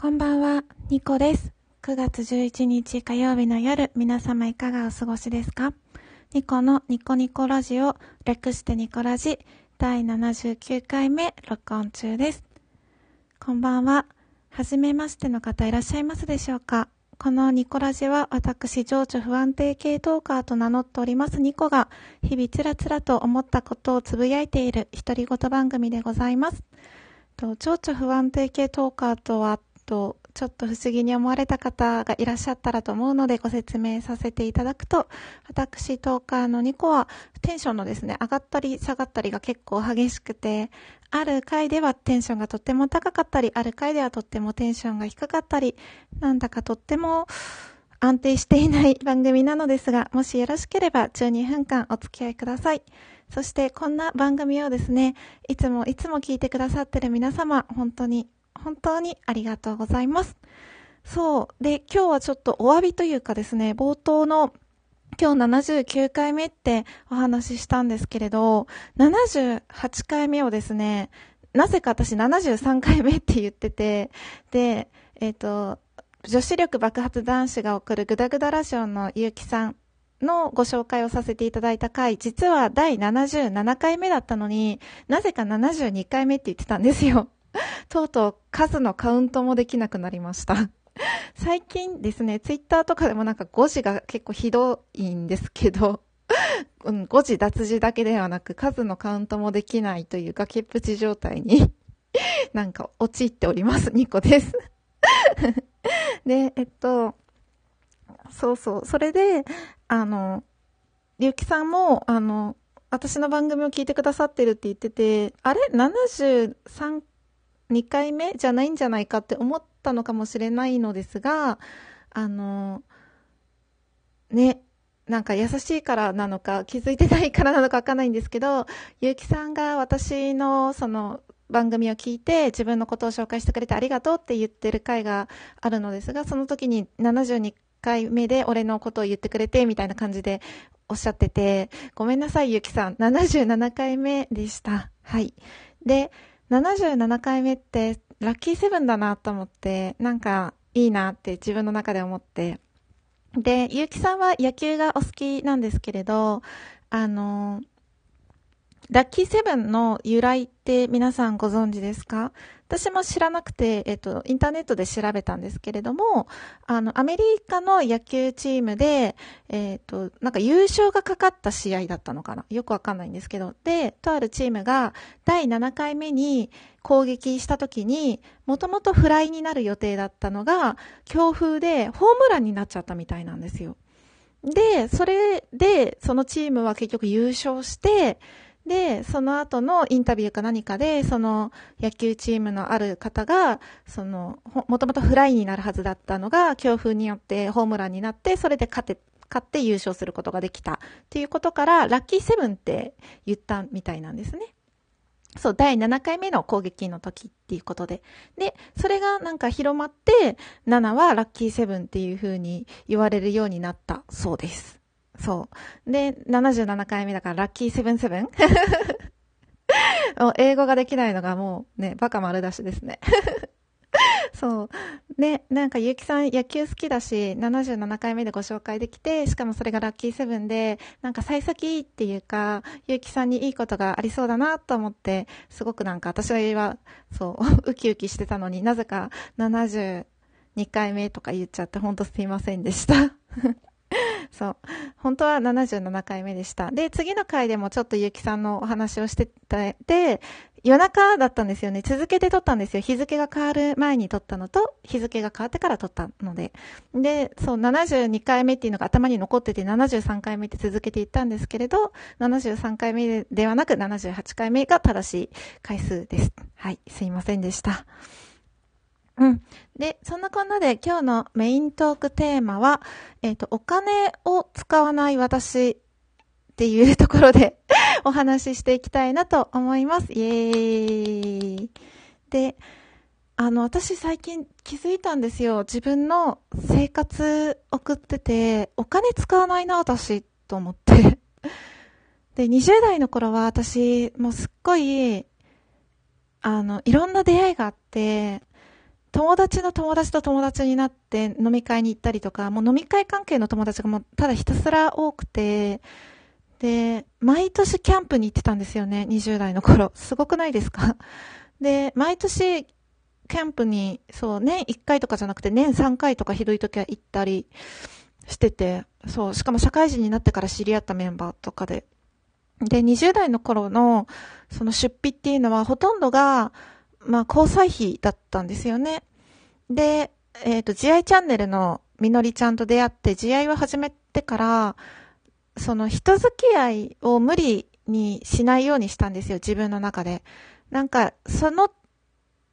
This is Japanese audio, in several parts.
こんばんは、ニコです。9月11日火曜日の夜、皆様いかがお過ごしですか？ニコのニコニコラジオ、略してニコラジ、第79回目、録音中です。こんばんは。はじめましての方いらっしゃいますでしょうか？このニコラジは私、情緒不安定系トーカーと名乗っておりますニコが、日々つらつらと思ったことをつぶやいている独り言番組でございます。情緒不安定系トーカーとはと、ちょっと不思議に思われた方がいらっしゃったらと思うのでご説明させていただくと、私、トーカーの2個はテンションのですね、上がったり下がったりが結構激しくて、ある回ではテンションがとっても高かったり、ある回ではとってもテンションが低かったり、なんだかとっても安定していない番組なのですが、もしよろしければ12分間お付き合いください。そしてこんな番組をですね、いつもいつも聞いてくださってる皆様、本当に本当にありがとうございます。そう。で、今日はちょっとお詫びというかですね、冒頭の今日79回目ってお話ししたんですけれど、78回目をですね、なぜか私73回目って言ってて、で、えっ、ー、と、女子力爆発男子が送るグダグダラジオのゆうきさんのご紹介をさせていただいた回、実は第77回目だったのに、なぜか72回目って言ってたんですよ。とうとう数のカウントもできなくなりました。最近ですね、ツイッターとかでもなんか誤字が結構ひどいんですけど、うん、誤字脱字だけではなく数のカウントもできないという崖っぷち状態になんか陥っております。2個ですで、えっと、そうそう。それで、あの、りゅうきさんも、あの、私の番組を聞いてくださってるって言ってて、あれ ?73 2回目じゃないんじゃないかって思ったのかもしれないのですが、あの、ね、なんか優しいからなのか、気づいてないからなのかわかんないんですけど、ゆうきさんが私のその番組を聞いて自分のことを紹介してくれてありがとうって言ってる回があるのですが、その時に72回目で俺のことを言ってくれてみたいな感じでおっしゃってて、ごめんなさい、ゆきさん。77回目でした。はい。で、77回目ってラッキーセブンだなと思って、なんかいいなって自分の中で思って。で、結城さんは野球がお好きなんですけれど、あの、ラッキーセブンの由来って皆さんご存知ですか？私も知らなくて、えっと、インターネットで調べたんですけれども、あの、アメリカの野球チームで、えっと、なんか優勝がかかった試合だったのかな？よくわかんないんですけど、で、とあるチームが第7回目に攻撃した時に、もともとフライになる予定だったのが、強風でホームランになっちゃったみたいなんですよ。で、それで、そのチームは結局優勝して、で、その後のインタビューか何かで、その野球チームのある方が、その、もともとフライになるはずだったのが、強風によってホームランになって、それで勝て、勝って優勝することができた。っていうことから、ラッキーセブンって言ったみたいなんですね。そう、第7回目の攻撃の時っていうことで。で、それがなんか広まって、7はラッキーセブンっていう風に言われるようになったそうです。そう。で、77回目だからラッキーセブンセブン英語ができないのがもうね、バカ丸出しですね。そう。で、なんか、ゆうきさん野球好きだし、77回目でご紹介できて、しかもそれがラッキーセブンで、なんか、幸先っていうか、ゆうきさんにいいことがありそうだなと思って、すごくなんか、私は、そう、ウキウキしてたのになぜか72回目とか言っちゃって、ほんとすいませんでした。そう。本当は77回目でした。で、次の回でもちょっとゆうきさんのお話をしてて、で、夜中だったんですよね。続けて撮ったんですよ。日付が変わる前に撮ったのと、日付が変わってから撮ったので。で、そう、72回目っていうのが頭に残ってて、73回目って続けていったんですけれど、73回目ではなく78回目が正しい回数です。はい、すいませんでした。うん。で、そんなこんなで今日のメイントークテーマは、えっ、ー、と、お金を使わない私っていうところで お話ししていきたいなと思います。イエーイ。で、あの、私最近気づいたんですよ。自分の生活送ってて、お金使わないな、私、と思って。で、20代の頃は私、もうすっごい、あの、いろんな出会いがあって、友達の友達と友達になって飲み会に行ったりとか、もう飲み会関係の友達がもうただひたすら多くて、で、毎年キャンプに行ってたんですよね、20代の頃。すごくないですか？で、毎年、キャンプに、そう、年1回とかじゃなくて年3回とかひどい時は行ったりしてて、そう、しかも社会人になってから知り合ったメンバーとかで。で、20代の頃の、その出費っていうのはほとんどが、まあ、交際費だったんですよね。で、えっ、ー、と、慈愛チャンネルのみのりちゃんと出会って、慈愛を始めてから、その人付き合いを無理にしないようにしたんですよ、自分の中で。なんか、その、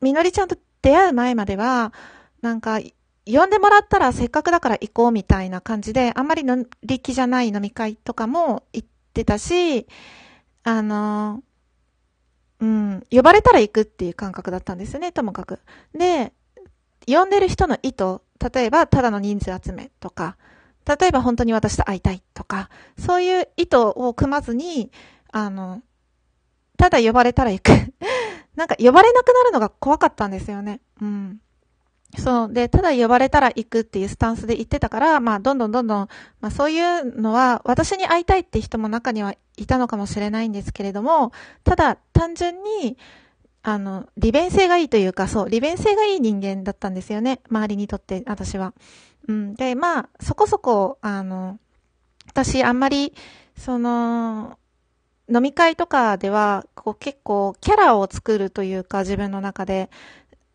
みのりちゃんと出会う前までは、なんか、呼んでもらったらせっかくだから行こうみたいな感じで、あんまりの力じゃない飲み会とかも行ってたし、あの、うん、呼ばれたら行くっていう感覚だったんですね、ともかく。で、呼んでる人の意図、例えばただの人数集めとか、例えば本当に私と会いたいとか、そういう意図を組まずに、あの、ただ呼ばれたら行く なんか呼ばれなくなるのが怖かったんですよね。うん。そう。で、ただ呼ばれたら行くっていうスタンスで言ってたから、まあ、どんどんどんどん、まあ、そういうのは、私に会いたいって人も中にはいたのかもしれないんですけれども、ただ、単純に、あの、利便性がいいというか、そう、利便性がいい人間だったんですよね。周りにとって、私は。うん。で、まあ、そこそこ、あの、私、あんまり、その、飲み会とかでは、こう結構キャラを作るというか、自分の中で、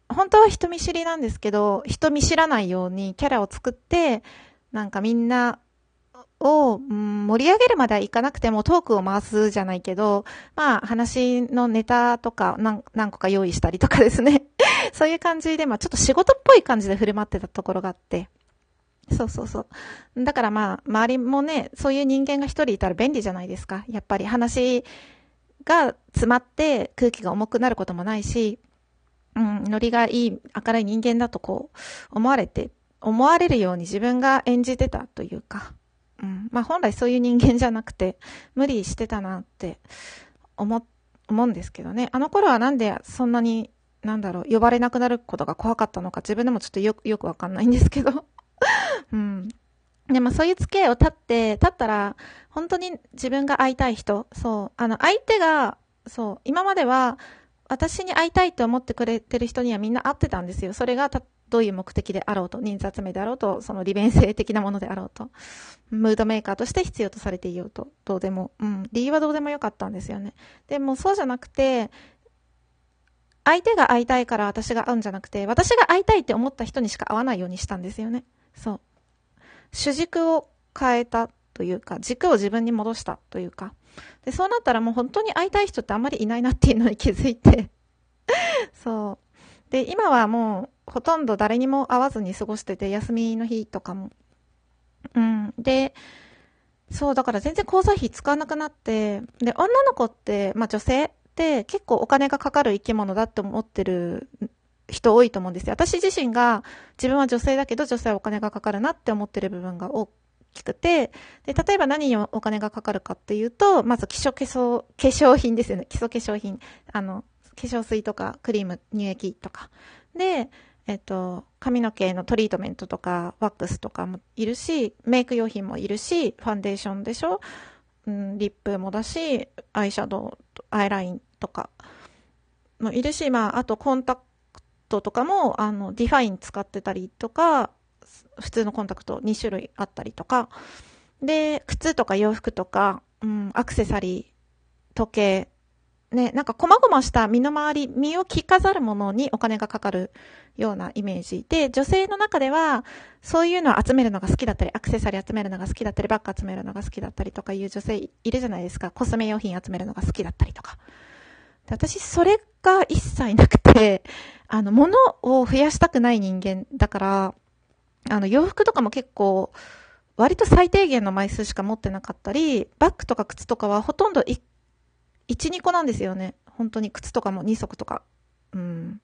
本当は人見知りなんですけど、人見知らないようにキャラを作って、なんかみんなを、うん、盛り上げるまではいかなくてもトークを回すじゃないけど、まあ話のネタとか何何個か用意したりとかですね。そういう感じで、まあちょっと仕事っぽい感じで振る舞ってたところがあって。そうそうそう。だからまあ、周りもね、そういう人間が一人いたら便利じゃないですか。やっぱり話が詰まって空気が重くなることもないし、うん、ノリがいい、明るい人間だとこう、思われて、思われるように自分が演じてたというか、うん、まあ本来そういう人間じゃなくて、無理してたなって思、思うんですけどね。あの頃はなんでそんなに、なんだろう、呼ばれなくなることが怖かったのか自分でもちょっとよく、よくわかんないんですけど。うん。でもそういう付き合いを立って、立ったら、本当に自分が会いたい人、そう、あの、相手が、そう、今までは、私に会いたいと思ってくれてる人にはみんな会ってたんですよ。それがどういう目的であろうと、人数集めであろうと、その利便性的なものであろうと、ムードメーカーとして必要とされていようと、どうでも、うん、理由はどうでもよかったんですよね。でもそうじゃなくて、相手が会いたいから私が会うんじゃなくて、私が会いたいって思った人にしか会わないようにしたんですよね。そう。主軸を変えたというか、軸を自分に戻したというか、で、そうなったらもう本当に会いたい人ってあんまりいないなっていうのに気づいて そう。で、今はもうほとんど誰にも会わずに過ごしてて、休みの日とかも。うん。で、そう、だから全然交際費使わなくなって、で、女の子って、まあ女性って結構お金がかかる生き物だって思ってる人多いと思うんですよ。私自身が自分は女性だけど女性はお金がかかるなって思ってる部分が多きくて、で、例えば何にお金がかかるかっていうと、まず基礎化粧、化粧品ですよね。基礎化粧品。あの、化粧水とかクリーム、乳液とか。で、えっと、髪の毛のトリートメントとか、ワックスとかもいるし、メイク用品もいるし、ファンデーションでしょうん、リップもだし、アイシャドウ、アイラインとかもいるし、まあ、あとコンタクトとかも、あの、ディファイン使ってたりとか、普通のコンタクト2種類あったりとか、で、靴とか洋服とか、うん、アクセサリー、時計、ね、なんか細々した身の回り、身を着飾るものにお金がかかるようなイメージで、女性の中では、そういうのを集めるのが好きだったり、アクセサリー集めるのが好きだったり、バッグ集めるのが好きだったりとかいう女性いるじゃないですか。コスメ用品集めるのが好きだったりとか。で私、それが一切なくて、あの、物を増やしたくない人間だから、あの、洋服とかも結構、割と最低限の枚数しか持ってなかったり、バッグとか靴とかはほとんど1、2個なんですよね。本当に靴とかも2足とか。うん。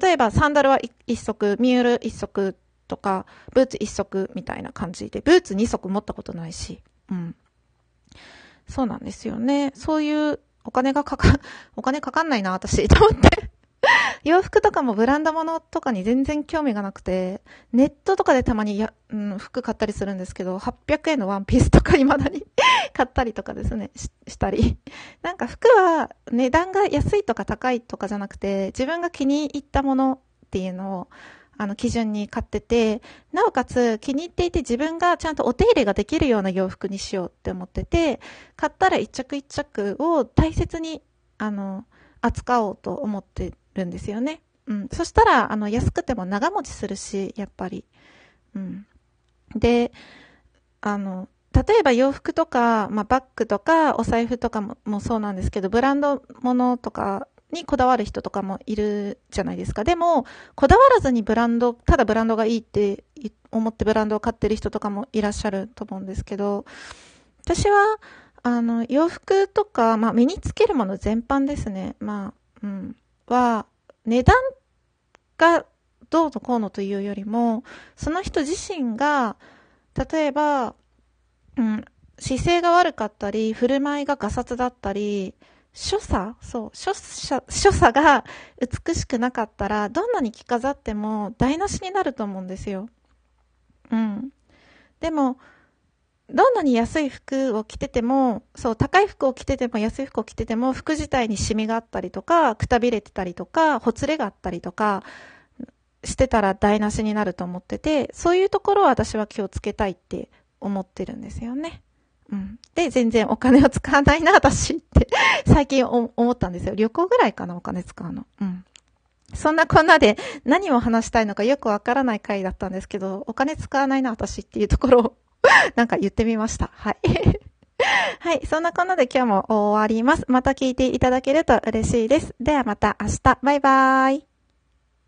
例えばサンダルは1足、ミュール1足とか、ブーツ1足みたいな感じで、ブーツ2足持ったことないし。うん。そうなんですよね。そういうお金がかか、お金かかんないな、私、と思って。洋服とかもブランド物とかに全然興味がなくて、ネットとかでたまにや、うん、服買ったりするんですけど、800円のワンピースとか未だに 買ったりとかですねし、したり。なんか服は値段が安いとか高いとかじゃなくて、自分が気に入ったものっていうのを、あの、基準に買ってて、なおかつ気に入っていて自分がちゃんとお手入れができるような洋服にしようって思ってて、買ったら一着一着を大切に、あの、扱おうと思ってるんですよね。うん。そしたら、あの、安くても長持ちするし、やっぱり。うん。で、あの、例えば洋服とか、まあ、バッグとか、お財布とかももそうなんですけど、ブランドものとかにこだわる人とかもいるじゃないですか。でも、こだわらずにブランド、ただブランドがいいって思ってブランドを買ってる人とかもいらっしゃると思うんですけど、私は、あの、洋服とか、まあ、身につけるもの全般ですね。まあ、うん。は、値段がどうのこうのというよりも、その人自身が、例えば、うん、姿勢が悪かったり、振る舞いがガサツだったり、所作そう、所作、所作が美しくなかったら、どんなに着飾っても台無しになると思うんですよ。うん。でも、どんなに安い服を着てても、そう、高い服を着てても安い服を着てても、服自体にシミがあったりとか、くたびれてたりとか、ほつれがあったりとか、してたら台無しになると思ってて、そういうところは私は気をつけたいって思ってるんですよね。うん。で、全然お金を使わないな、私って 最近思ったんですよ。旅行ぐらいかな、お金使うの。うん。そんなこんなで何を話したいのかよくわからない回だったんですけど、お金使わないな、私っていうところを なんか言ってみました。はい。はい。そんなこんなで今日も終わります。また聞いていただけると嬉しいです。ではまた明日。バイバーイ。